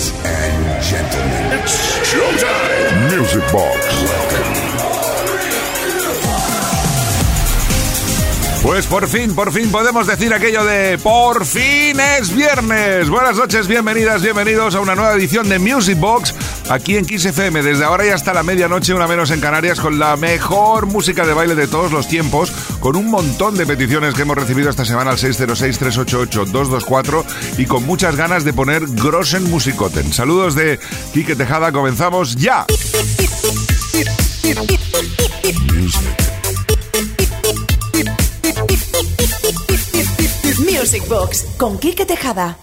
Ladies and gentlemen, it's showtime. Music Box. Pues por fin, por fin podemos decir aquello de por fin es viernes. Buenas noches, bienvenidas, bienvenidos a una nueva edición de Music Box aquí en Kiss FM. Desde ahora y hasta la medianoche, una menos en Canarias, con la mejor música de baile de todos los tiempos, con un montón de peticiones que hemos recibido esta semana al 606-388-224 y con muchas ganas de poner Grossen Musicoten. Saludos de Quique Tejada, comenzamos ya. Music Box con Quique Tejada.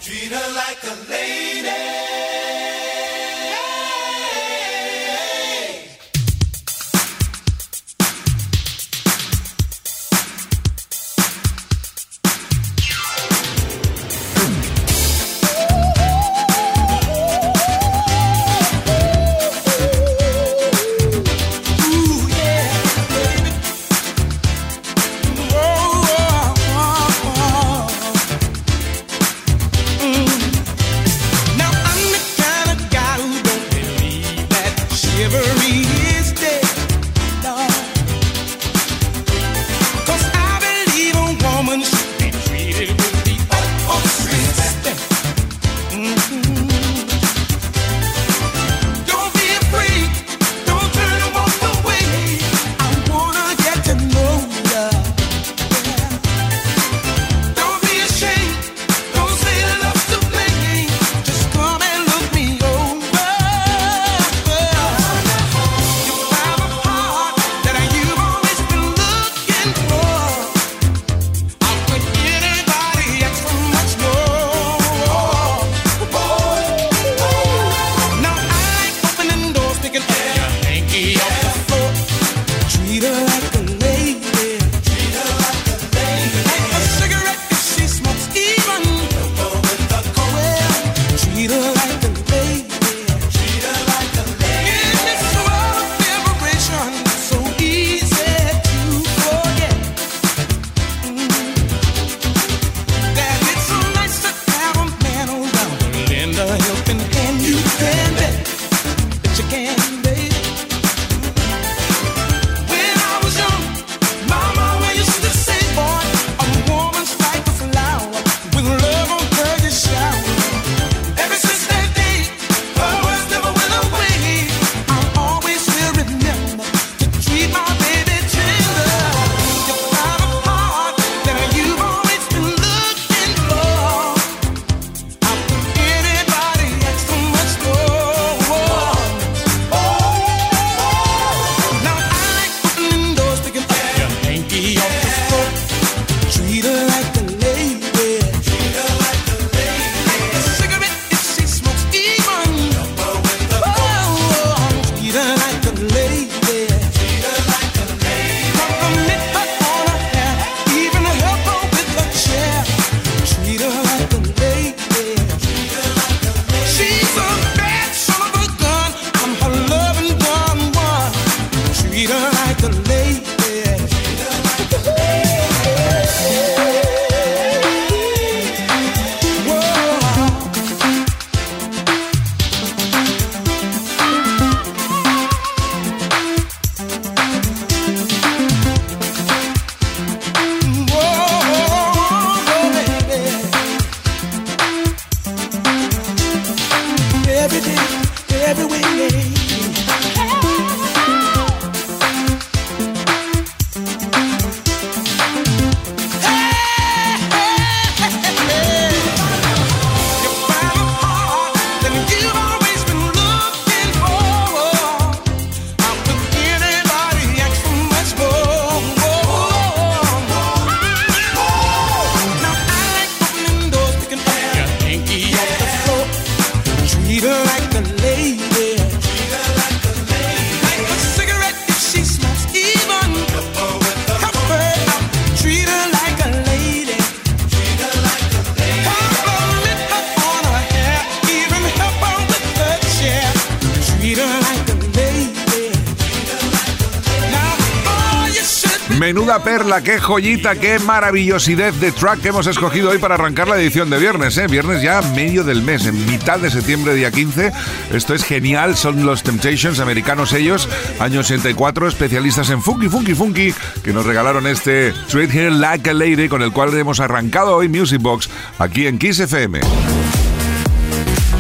Joyita, qué maravillosidad de track que hemos escogido hoy para arrancar la edición de viernes, ¿eh? Viernes ya medio del mes, en mitad de septiembre, día 15. Esto es genial, son los Temptations, americanos ellos, año 84, especialistas en funky, funky, funky, que nos regalaron este Straight Here Like a Lady, con el cual hemos arrancado hoy Music Box aquí en Kiss FM.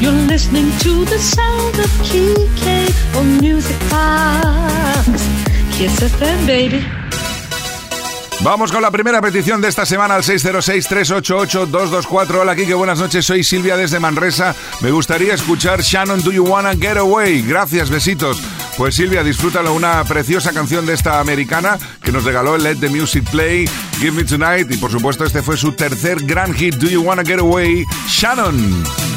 You're Music Box. Kiss FM, baby. Vamos con la primera petición de esta semana al 606-388-224. Hola, Kike, buenas noches. Soy Silvia desde Manresa. Me gustaría escuchar Shannon Do You Wanna Get Away. Gracias, besitos. Pues Silvia, disfrútalo, una preciosa canción de esta americana que nos regaló el Let the Music Play, Give Me Tonight. Y por supuesto, este fue su tercer gran hit, Do You Wanna Get Away, Shannon.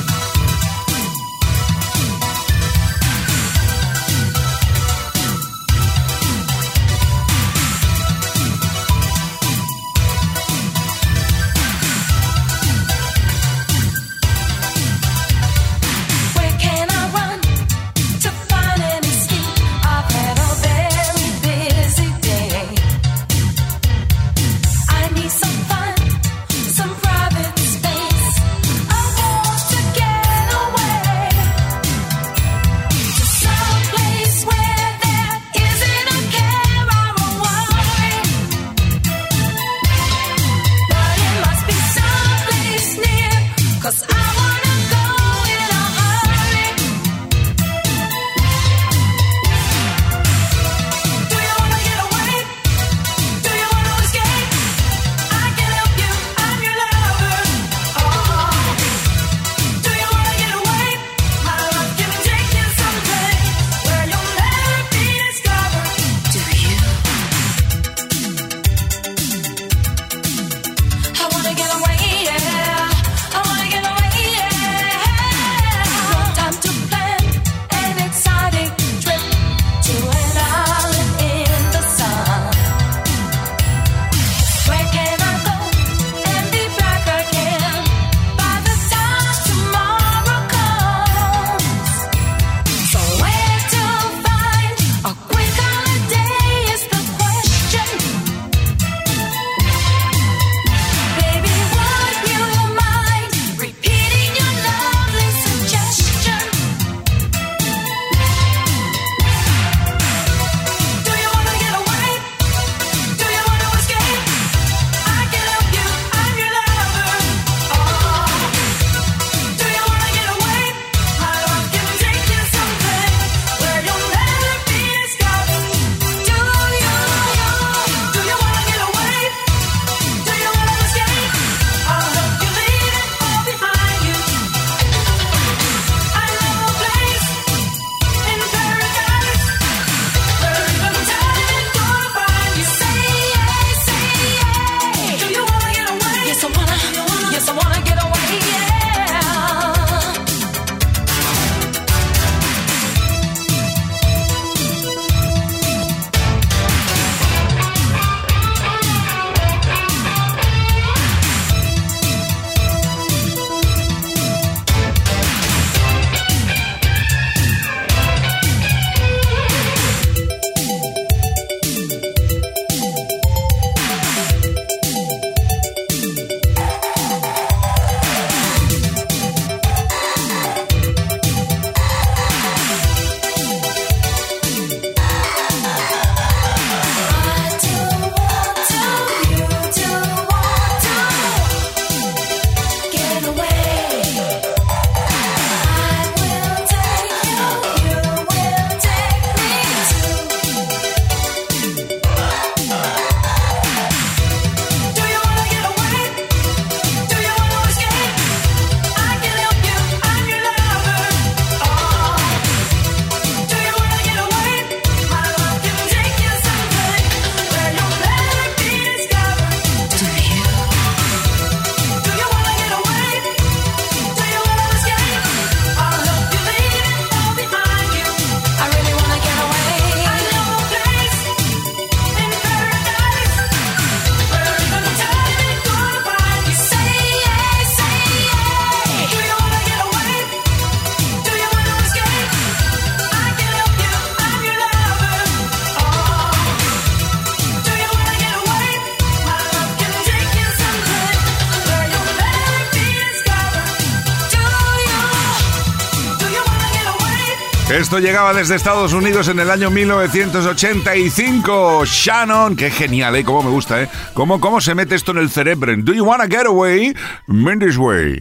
Esto llegaba desde Estados Unidos en el año 1985. Shannon, qué genial, ¿eh? Cómo me gusta, ¿eh? ¿Cómo, cómo se mete esto en el cerebro? Do you wanna get away? Mindy's Way.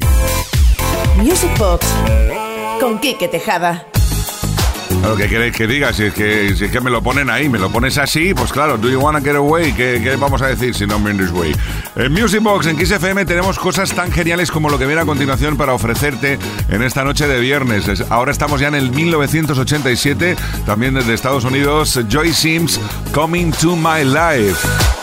Music Box con Quique Tejada. Lo que queréis que diga, si es que, si es que me lo ponen ahí, me lo pones así, pues claro, do you wanna get away? ¿Qué, qué vamos a decir si no Mindy's Way? En Music Box, en Kiss FM, tenemos cosas tan geniales como lo que viene a continuación para ofrecerte en esta noche de viernes. Ahora estamos ya en el 1987, también desde Estados Unidos, Joy Sims, Coming to My Life.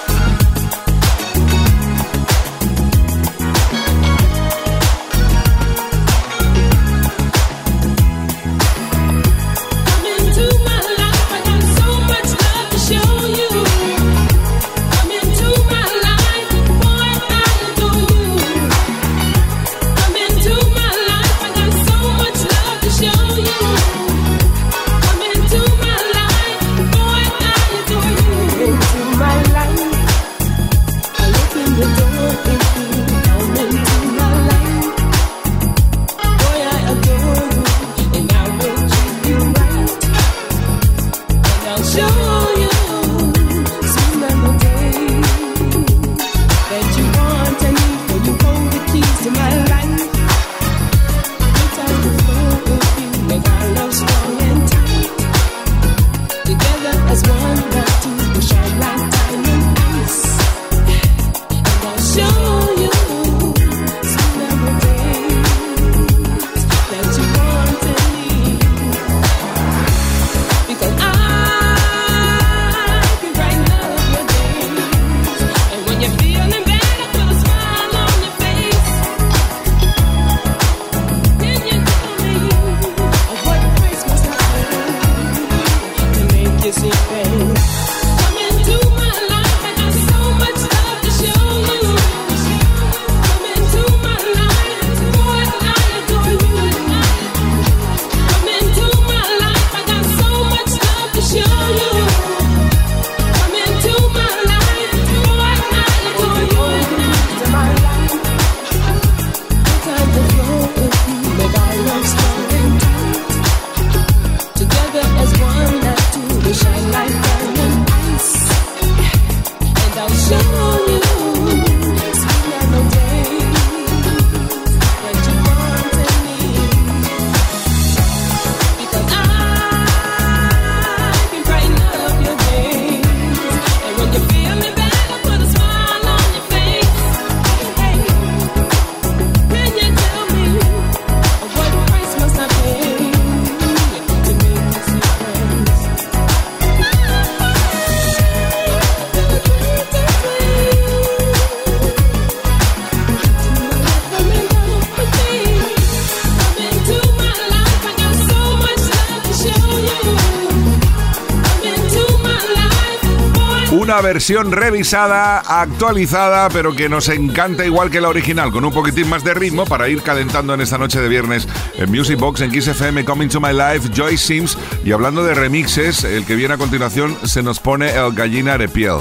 Versión revisada, actualizada, pero que nos encanta igual que la original, con un poquitín más de ritmo para ir calentando en esta noche de viernes en Music Box, en Kiss FM, Coming to My Life, Joy Sims. Y hablando de remixes, el que viene a continuación se nos pone el gallina de piel.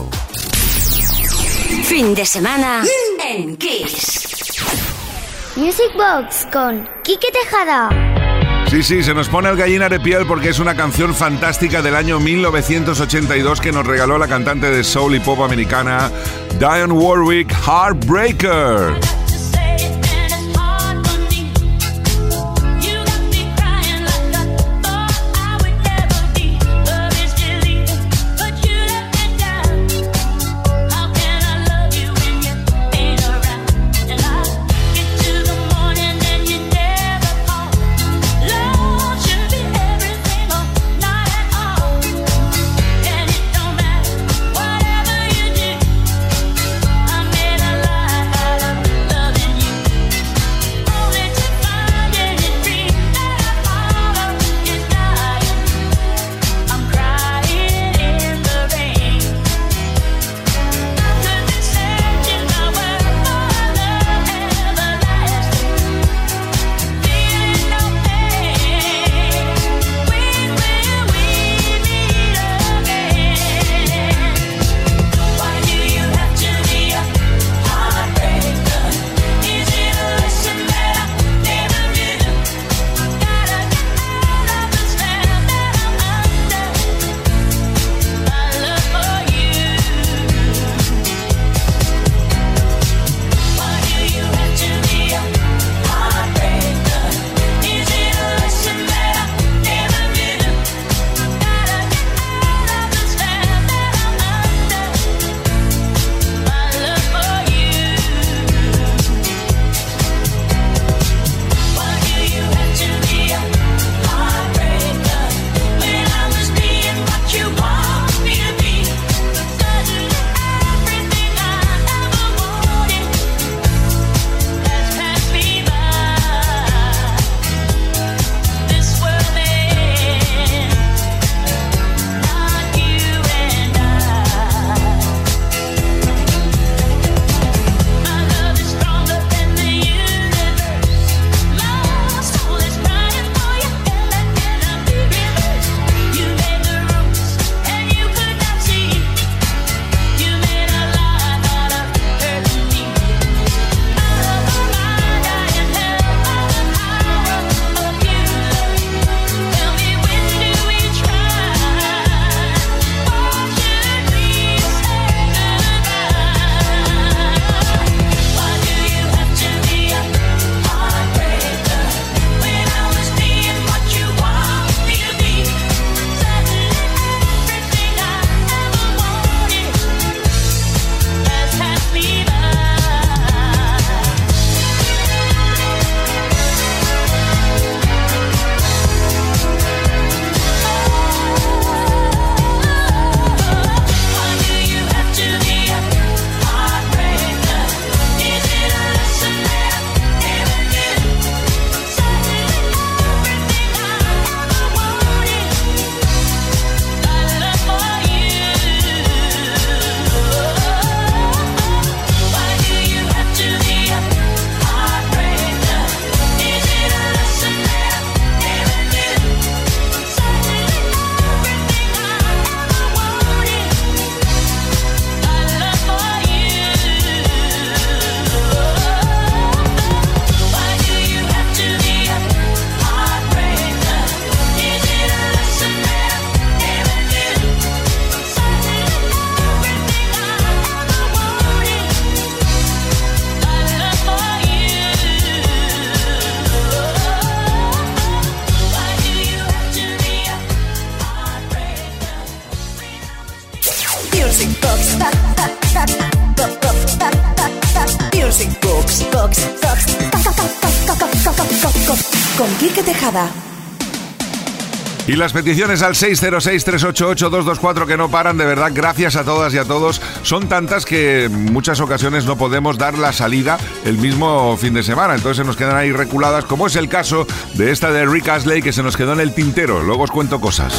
Fin de semana en Kiss. Music Box con Kike Tejada. Sí, sí, se nos pone el gallina de piel porque es una canción fantástica del año 1982 que nos regaló la cantante de soul y pop americana Diane Warwick, Heartbreaker. Y las peticiones al 606-388-224 que no paran, de verdad, gracias a todas y a todos. Son tantas que en muchas ocasiones no podemos dar la salida el mismo fin de semana. Entonces se nos quedan ahí reculadas, como es el caso de esta de Rick Astley que se nos quedó en el tintero. Luego os cuento cosas.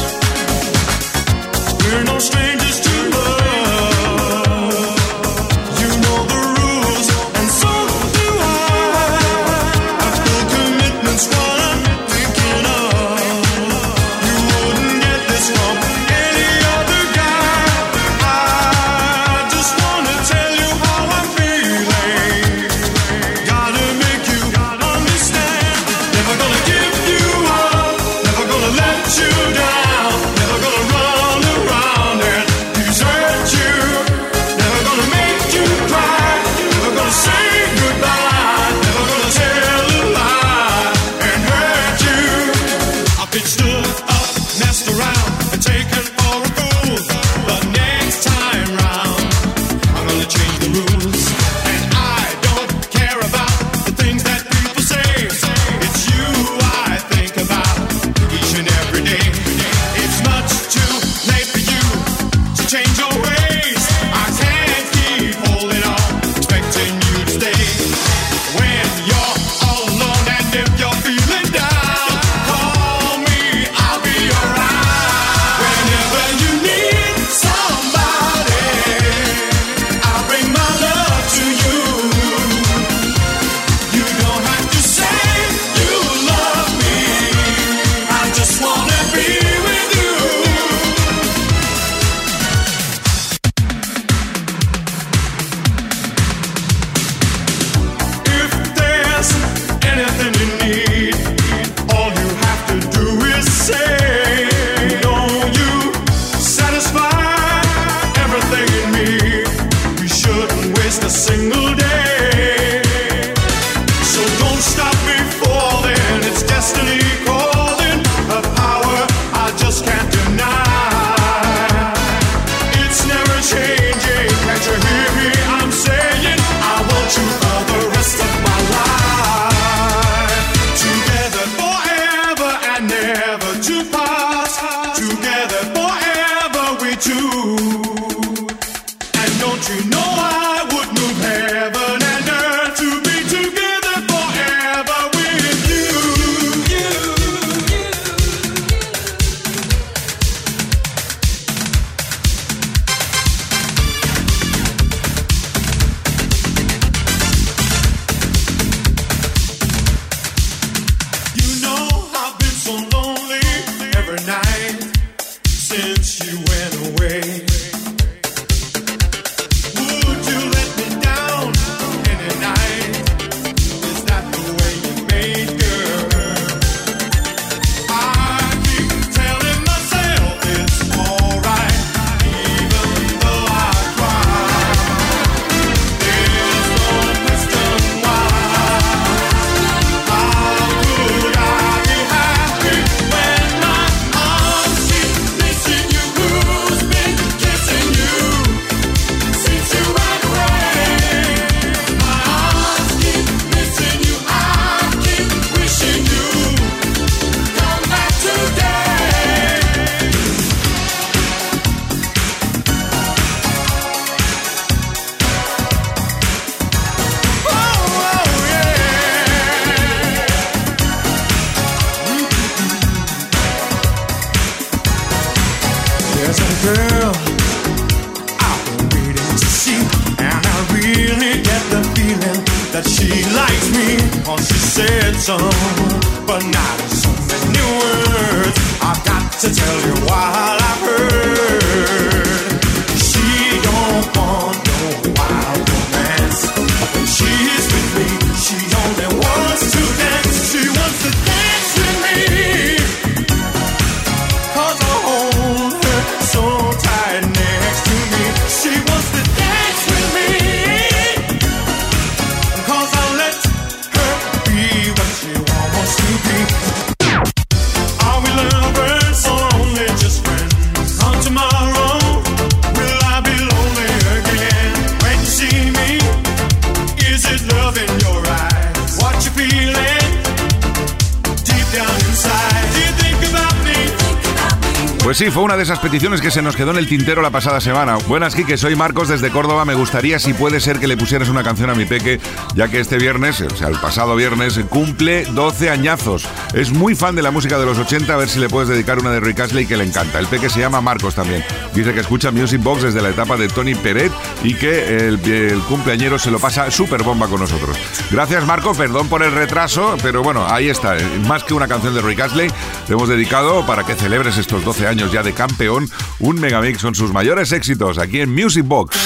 Pues sí, fue una de esas peticiones que se nos quedó en el tintero la pasada semana. Buenas, Kike, soy Marcos desde Córdoba. Me gustaría, si puede ser, que le pusieras una canción a mi peque, ya que este viernes, o sea, el pasado viernes, cumple 12 añazos. Es muy fan de la música de los 80, a ver si le puedes dedicar una de Rick Astley que le encanta. El peque se llama Marcos también. Dice que escucha Music Box desde la etapa de Tony Peret y que el, cumpleañero se lo pasa súper bomba con nosotros. Gracias, Marcos, perdón por el retraso, pero bueno, ahí está. Más que una canción de Rick Astley, le hemos dedicado para que celebres estos 12 años ya de campeón, un megamix con sus mayores éxitos aquí en Music Box.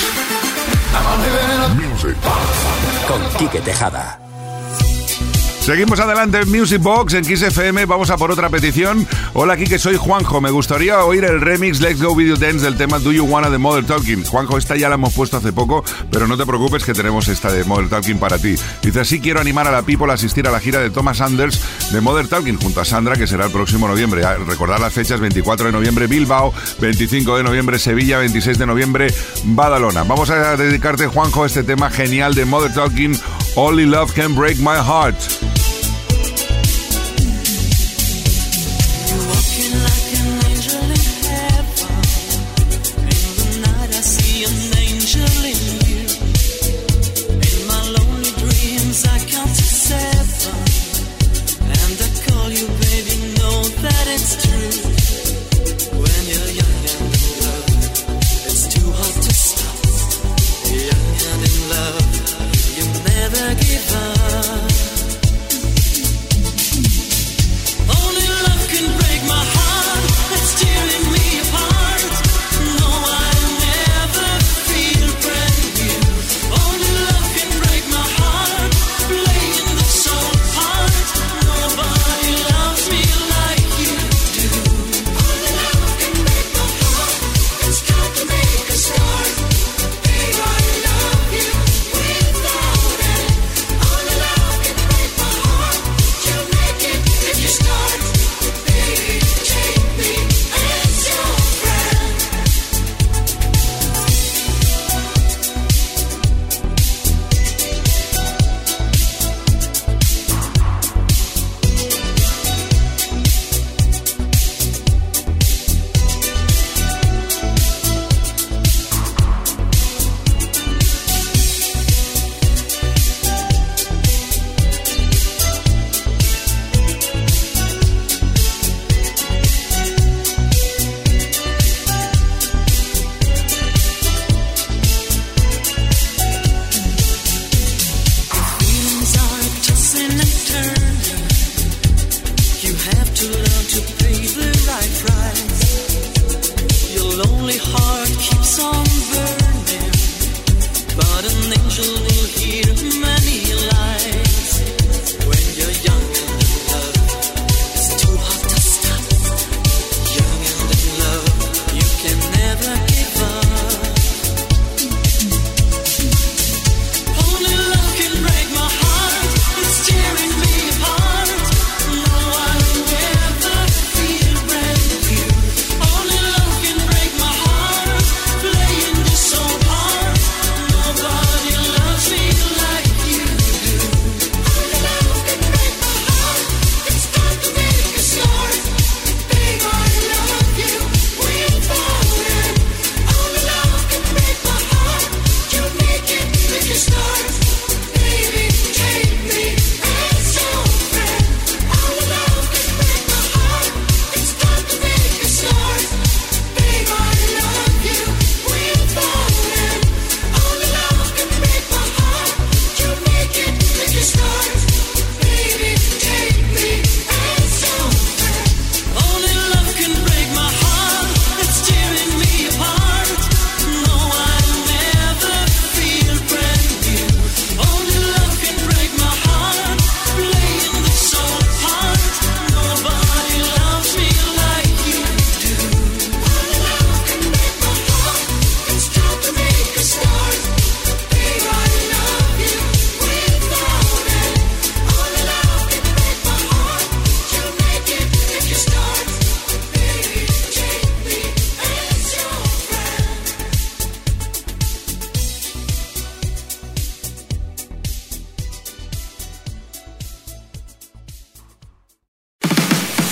Music. Con Quique Tejada. Seguimos adelante en Music Box en Kiss FM. Vamos a por otra petición. Hola, aquí que soy Juanjo. Me gustaría oír el remix Let's Go Video Dance del tema Do You Wanna de Mother Talking. Juanjo, esta ya la hemos puesto hace poco, pero no te preocupes que tenemos esta de Mother Talking para ti. Dice así: quiero animar a la people a asistir a la gira de Thomas Anders de Mother Talking junto a Sandra, que será el próximo noviembre. A recordar las fechas: 24 de noviembre Bilbao, 25 de noviembre Sevilla, 26 de noviembre Badalona. Vamos a dedicarte, Juanjo, a este tema genial de Mother Talking. Only Love Can Break My Heart.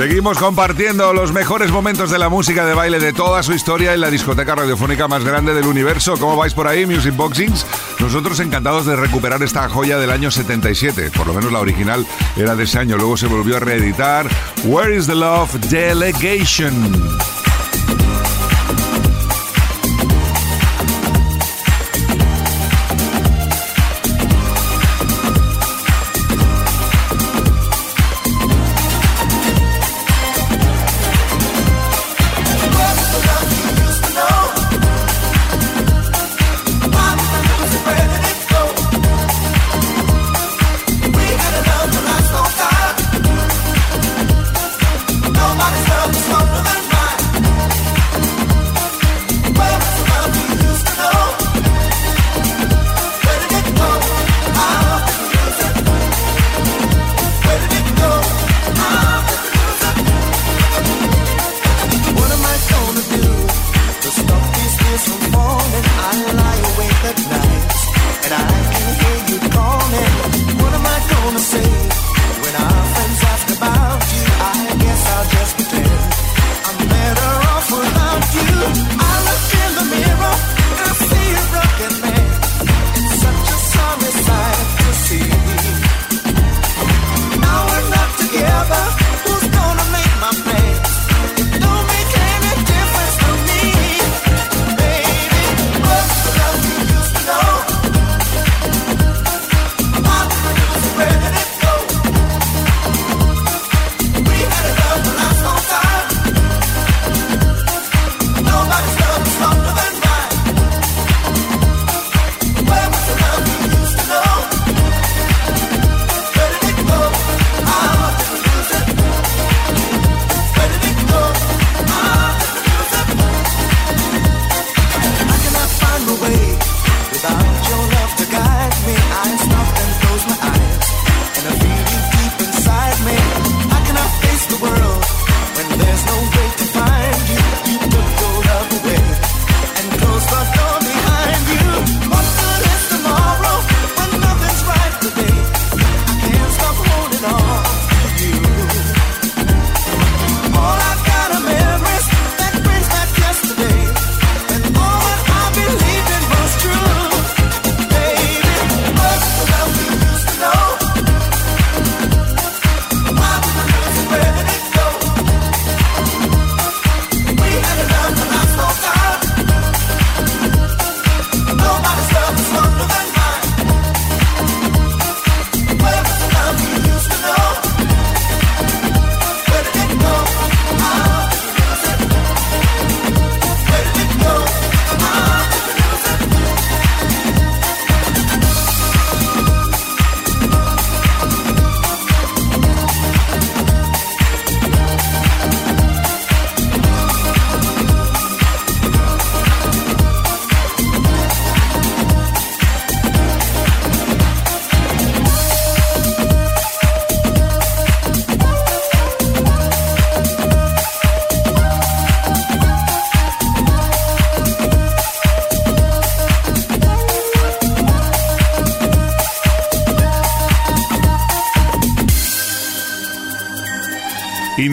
Seguimos compartiendo los mejores momentos de la música de baile de toda su historia en la discoteca radiofónica más grande del universo. ¿Cómo vais por ahí, Music Boxings? Nosotros encantados de recuperar esta joya del año 77. Por lo menos la original era de ese año. Luego se volvió a reeditar. Where is the Love Delegation?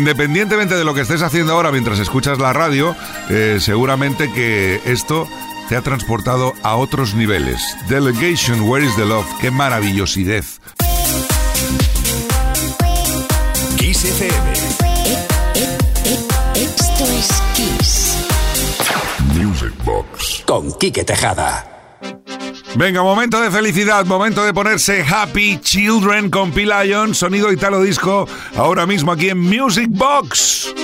Independientemente de lo que estés haciendo ahora mientras escuchas la radio, eh, seguramente que esto te ha transportado a otros niveles. Delegation, Where is the Love? ¡Qué maravillosidad! Kiss FM. Esto es Kiss. Music Box. Con Quique Tejada. Venga, momento de felicidad, momento de ponerse Happy Children con P. Lion, sonido italo disco, ahora mismo aquí en Music Box.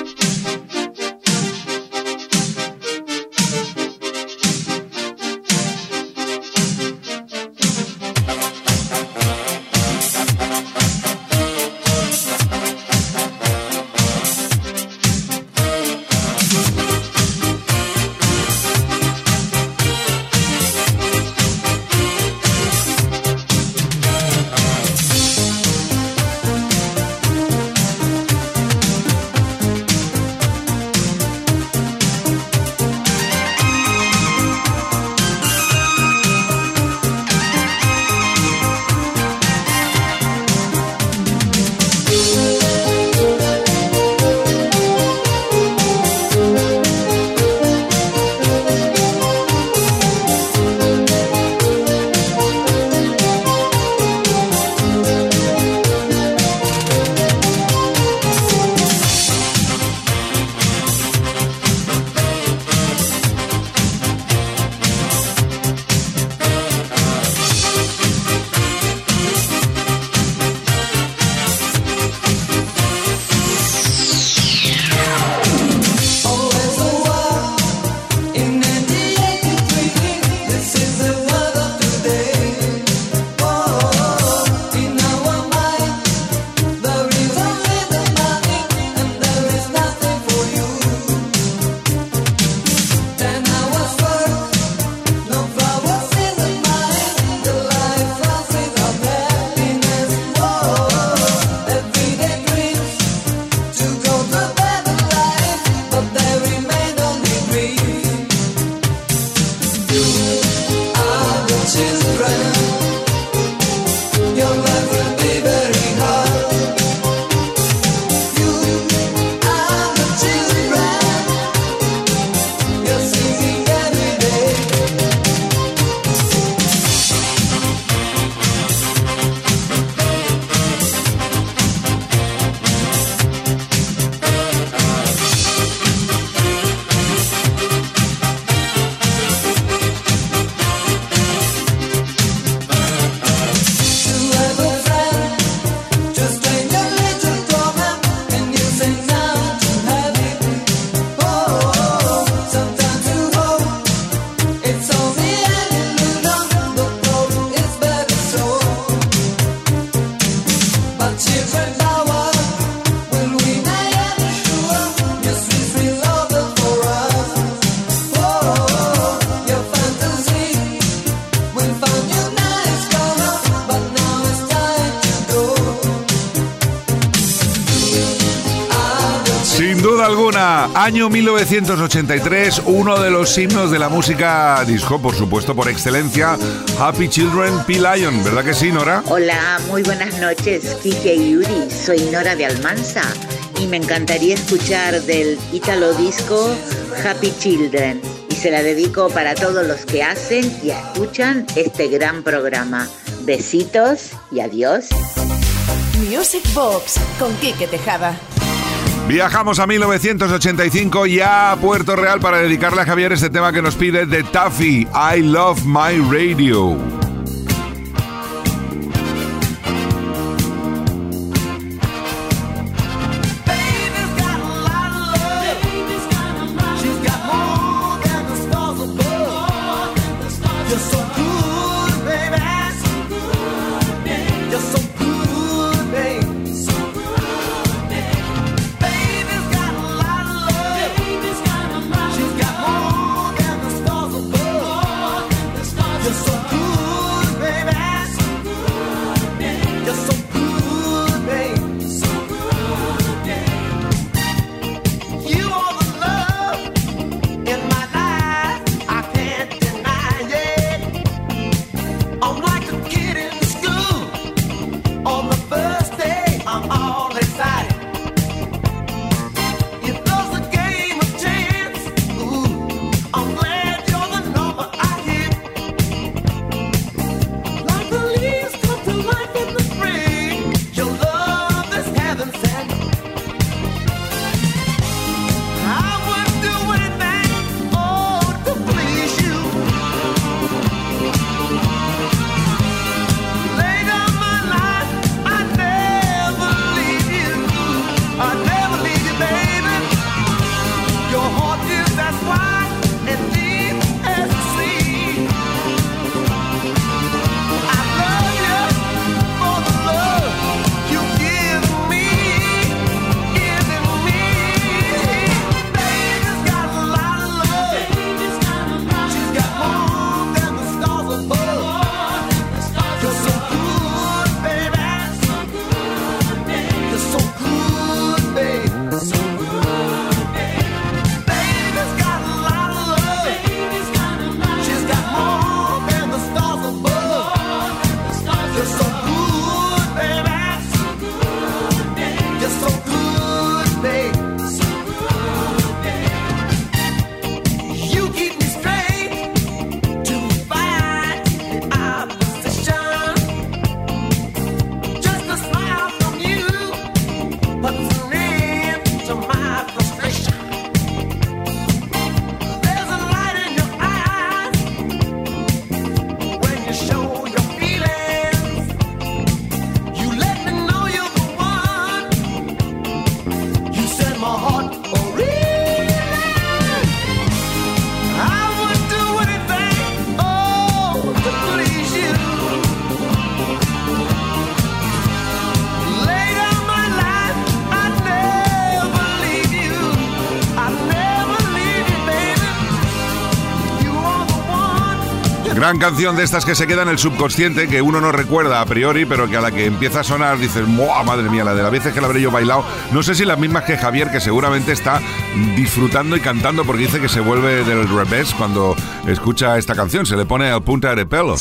Año 1983, uno de los himnos de la música disco, por supuesto, por excelencia, Happy Children, P. Lion, ¿verdad que sí, Nora? Hola, muy buenas noches, Kike y Yuri. Soy Nora de Almansa y me encantaría escuchar del Italo Disco Happy Children. Y se la dedico para todos los que hacen y escuchan este gran programa. Besitos y adiós. Music Box con Kike Tejada. Viajamos a 1985 y a Puerto Real para dedicarle a Javier este tema que nos pide de Taffy, I Love My Radio. Gran canción de estas que se queda en el subconsciente, que uno no recuerda a priori, pero que a la que empieza a sonar dices, madre mía, la de las veces que la habré yo bailado! No sé si las mismas que Javier, que seguramente está disfrutando y cantando porque dice que se vuelve del revés cuando escucha esta canción, se le pone al punta de pelo.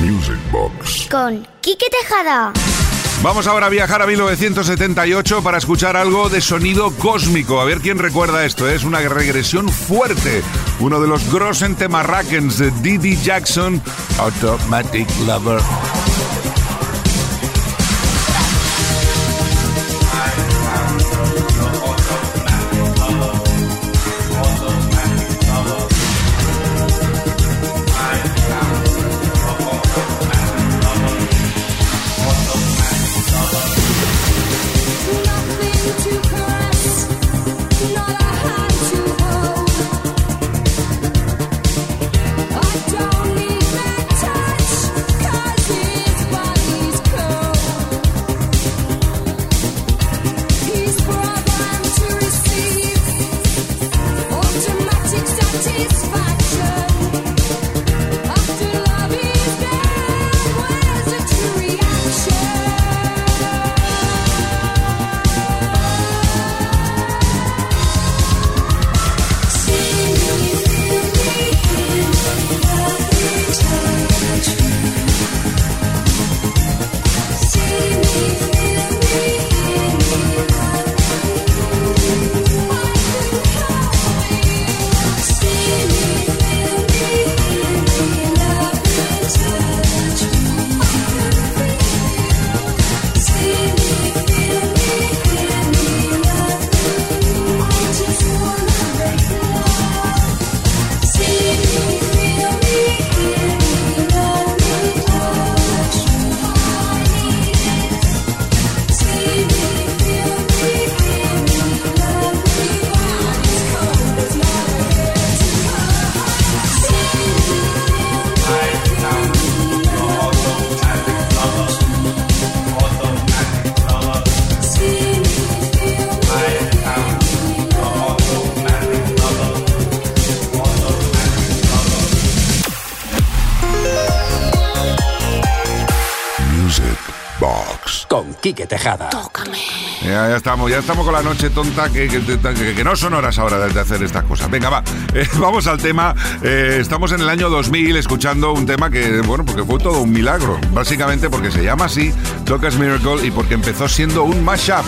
Music Box. Con Quique Tejada. Vamos ahora a viajar a 1978 para escuchar algo de sonido cósmico. A ver quién recuerda esto. Es una regresión fuerte. Uno de los Grossen Temarrakens de Didi Jackson, Automatic Lover. Tócame. Ya, ya estamos, ya estamos con la noche tonta, que, no son horas ahora de hacer estas cosas. Venga, va, eh, vamos al tema. Eh, estamos en el año 2000 escuchando un tema que, bueno, porque fue todo un milagro. Básicamente porque se llama así, Tocas Miracle, y porque empezó siendo un mashup.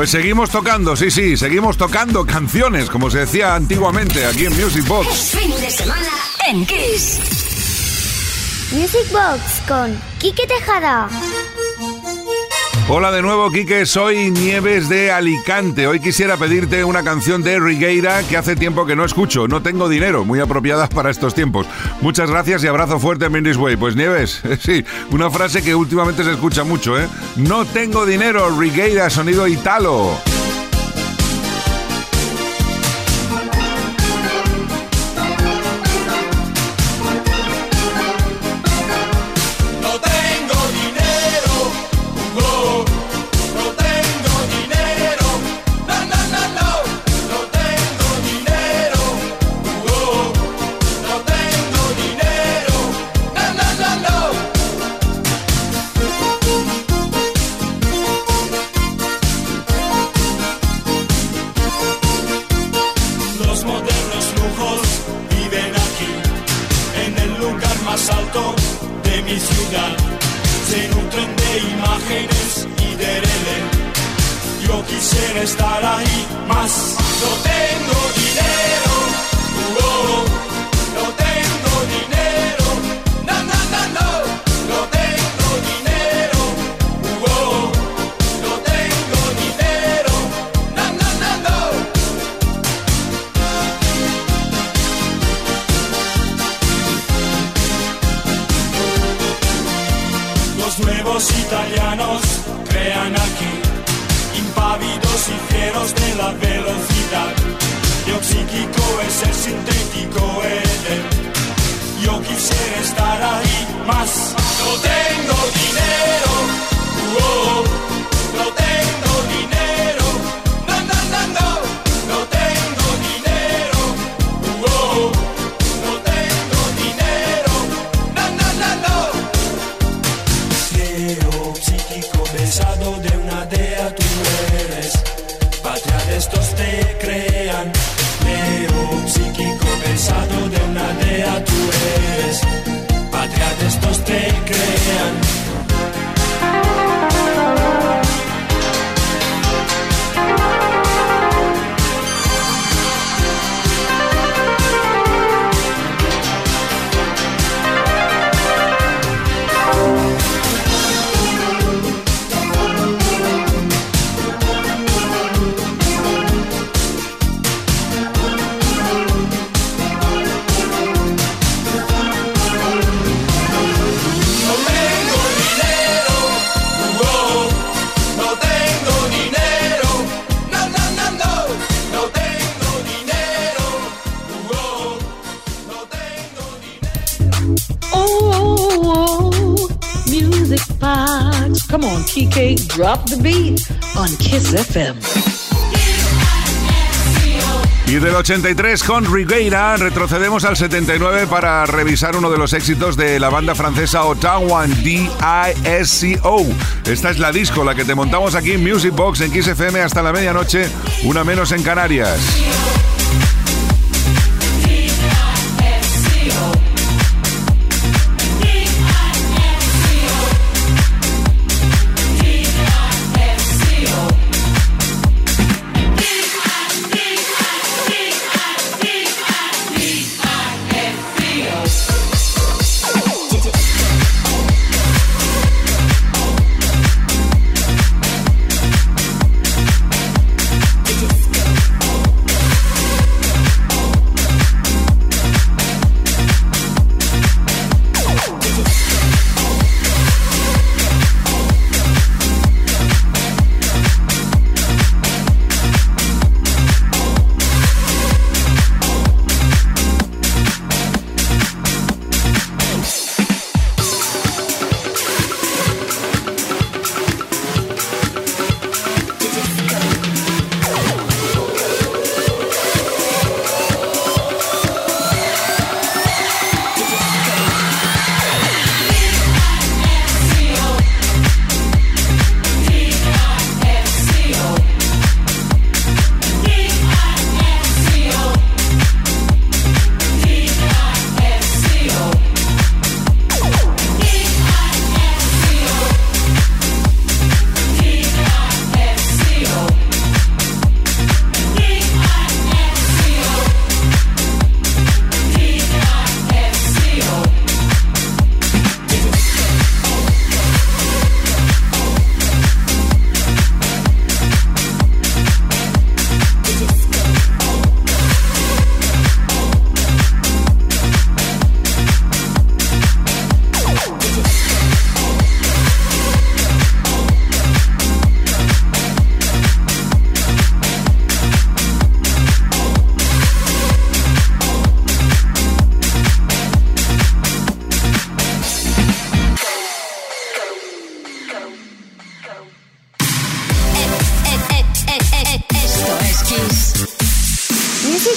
Pues seguimos tocando, sí, sí, seguimos tocando canciones, como se decía antiguamente aquí en Music Box. Fin de semana en Kiss. Music Box con Quique Tejada. Hola de nuevo, Quique. Soy Nieves de Alicante. Hoy quisiera pedirte una canción de Rigueira que hace tiempo que no escucho. No tengo dinero, muy apropiada para estos tiempos. Muchas gracias y abrazo fuerte a Mindy's Way. Pues Nieves, sí, una frase que últimamente se escucha mucho, ¿eh? No tengo dinero, Rigueira, sonido italo. Drop the beat on Kiss FM. Y del 83 con Rigueira retrocedemos al 79 para revisar uno de los éxitos de la banda francesa Ottawa D-I-S-C-O. Esta es la disco, la que te montamos aquí en Music Box en Kiss FM hasta la medianoche, una menos en Canarias.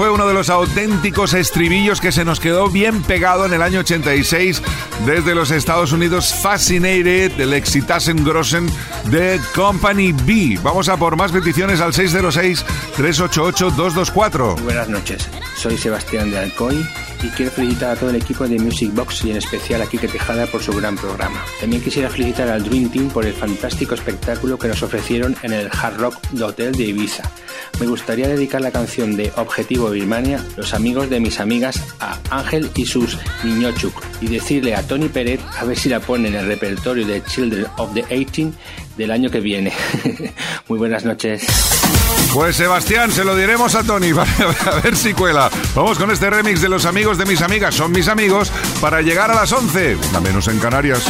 Fue uno de los auténticos estribillos que se nos quedó bien pegado en el año 86 desde los Estados Unidos, Fascinated, del Exitasen Grossen de Company B. Vamos a por más peticiones al 606-388-224. Buenas noches, soy Sebastián de Alcoy y quiero felicitar a todo el equipo de Music Box y en especial a Kike Tejada por su gran programa. También quisiera felicitar al Dream Team por el fantástico espectáculo que nos ofrecieron en el Hard Rock Hotel de Ibiza. Me gustaría dedicar la canción de Objetivo Birmania, Los amigos de mis amigas, a Ángel y sus niñochuk y decirle a Tony Pérez a ver si la pone en el repertorio de Children of the 18 del año que viene. Muy buenas noches. Pues Sebastián, se lo diremos a Tony, vale, a ver si cuela. Vamos con este remix de los amigos de mis amigas, son mis amigos, para llegar a las 11, a menos en Canarias.